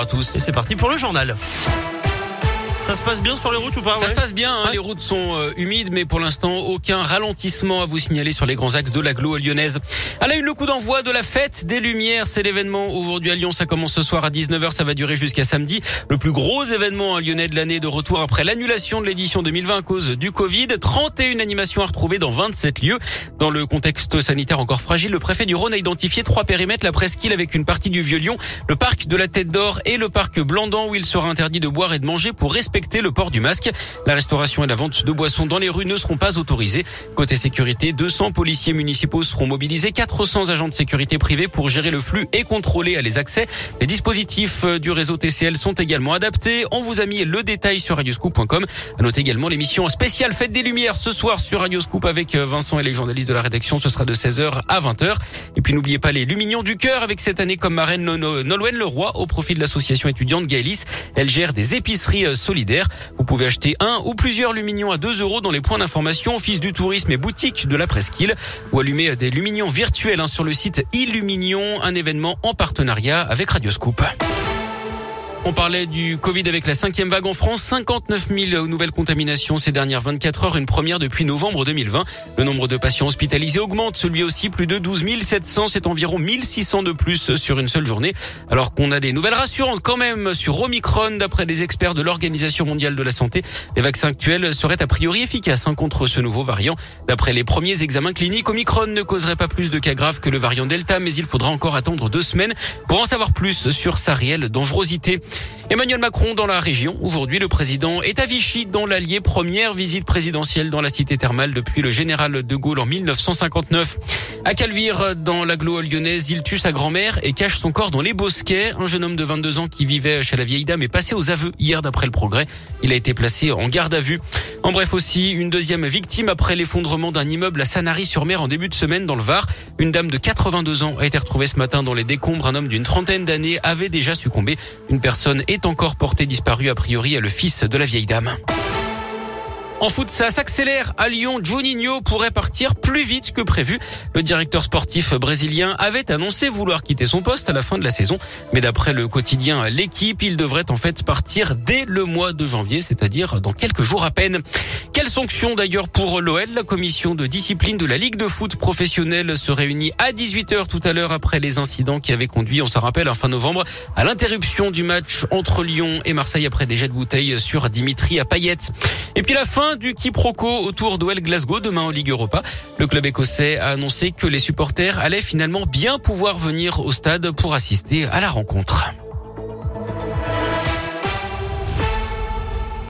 à tous. C'est parti pour le journal. Ça se passe bien sur les routes ou pas Ça ouais se passe bien, hein, Ouais. les routes sont euh, humides, mais pour l'instant, aucun ralentissement à vous signaler sur les grands axes de l'agglo lyonnaise. À la une, le coup d'envoi de la fête des Lumières, c'est l'événement aujourd'hui à Lyon. Ça commence ce soir à 19h, ça va durer jusqu'à samedi. Le plus gros événement à lyonnais de l'année de retour après l'annulation de l'édition 2020 à cause du Covid. 31 animations à retrouver dans 27 lieux. Dans le contexte sanitaire encore fragile, le préfet du Rhône a identifié trois périmètres, la presqu'île avec une partie du Vieux-Lyon, le parc de la Tête d'Or et le parc Blandan où il sera interdit de boire et de manger pour respecter le port du masque. La restauration et la vente de boissons dans les rues ne seront pas autorisées. Côté sécurité, 200 policiers municipaux seront mobilisés, 400 agents de sécurité privés pour gérer le flux et contrôler les accès. Les dispositifs euh, du réseau TCL sont également adaptés. On vous a mis le détail sur radioscoop.com. À noter également l'émission spéciale Fête des Lumières ce soir sur Radioscoop avec euh, Vincent et les journalistes de la rédaction. Ce sera de 16h à 20h. Et puis n'oubliez pas les Lumignons du cœur avec cette année comme marraine No- No- Nolwenn Leroy au profit de l'association étudiante Gaëlis. Elle gère des épiceries euh, Vous pouvez acheter un ou plusieurs Lumignons à 2 euros dans les points d'information, office du tourisme et boutique de la presqu'île. Ou allumer des Lumignons virtuels hein, sur le site Illuminion, un événement en partenariat avec Radioscoop. On parlait du Covid avec la cinquième vague en France. 59 000 nouvelles contaminations ces dernières 24 heures, une première depuis novembre 2020. Le nombre de patients hospitalisés augmente, celui aussi plus de 12 700. C'est environ 1600 de plus sur une seule journée. Alors qu'on a des nouvelles rassurantes quand même sur Omicron. D'après des experts de l'Organisation mondiale de la santé, les vaccins actuels seraient a priori efficaces hein, contre ce nouveau variant. D'après les premiers examens cliniques, Omicron ne causerait pas plus de cas graves que le variant Delta, mais il faudra encore attendre deux semaines pour en savoir plus sur sa réelle dangerosité. Emmanuel Macron dans la région. Aujourd'hui, le président est à Vichy dans l'Allier. Première visite présidentielle dans la cité thermale depuis le général de Gaulle en 1959. À Calvire, dans l'agglo lyonnaise, il tue sa grand-mère et cache son corps dans les bosquets. Un jeune homme de 22 ans qui vivait chez la vieille dame est passé aux aveux hier d'après le progrès. Il a été placé en garde à vue. En bref aussi, une deuxième victime après l'effondrement d'un immeuble à Sanary-sur-Mer en début de semaine dans le Var. Une dame de 82 ans a été retrouvée ce matin dans les décombres. Un homme d'une trentaine d'années avait déjà succombé. Une personne est encore portée disparue. A priori, est le fils de la vieille dame. En foot, ça s'accélère. À Lyon, Juninho pourrait partir plus vite que prévu. Le directeur sportif brésilien avait annoncé vouloir quitter son poste à la fin de la saison. Mais d'après le quotidien L'équipe, il devrait en fait partir dès le mois de janvier, c'est-à-dire dans quelques jours à peine. Quelle sanction d'ailleurs pour l'OL La commission de discipline de la Ligue de foot professionnelle se réunit à 18h tout à l'heure après les incidents qui avaient conduit, on s'en rappelle, en fin novembre, à l'interruption du match entre Lyon et Marseille après des jets de bouteilles sur Dimitri à Payet. Et puis la du quiproquo autour d'OL Glasgow demain en Ligue Europa. Le club écossais a annoncé que les supporters allaient finalement bien pouvoir venir au stade pour assister à la rencontre.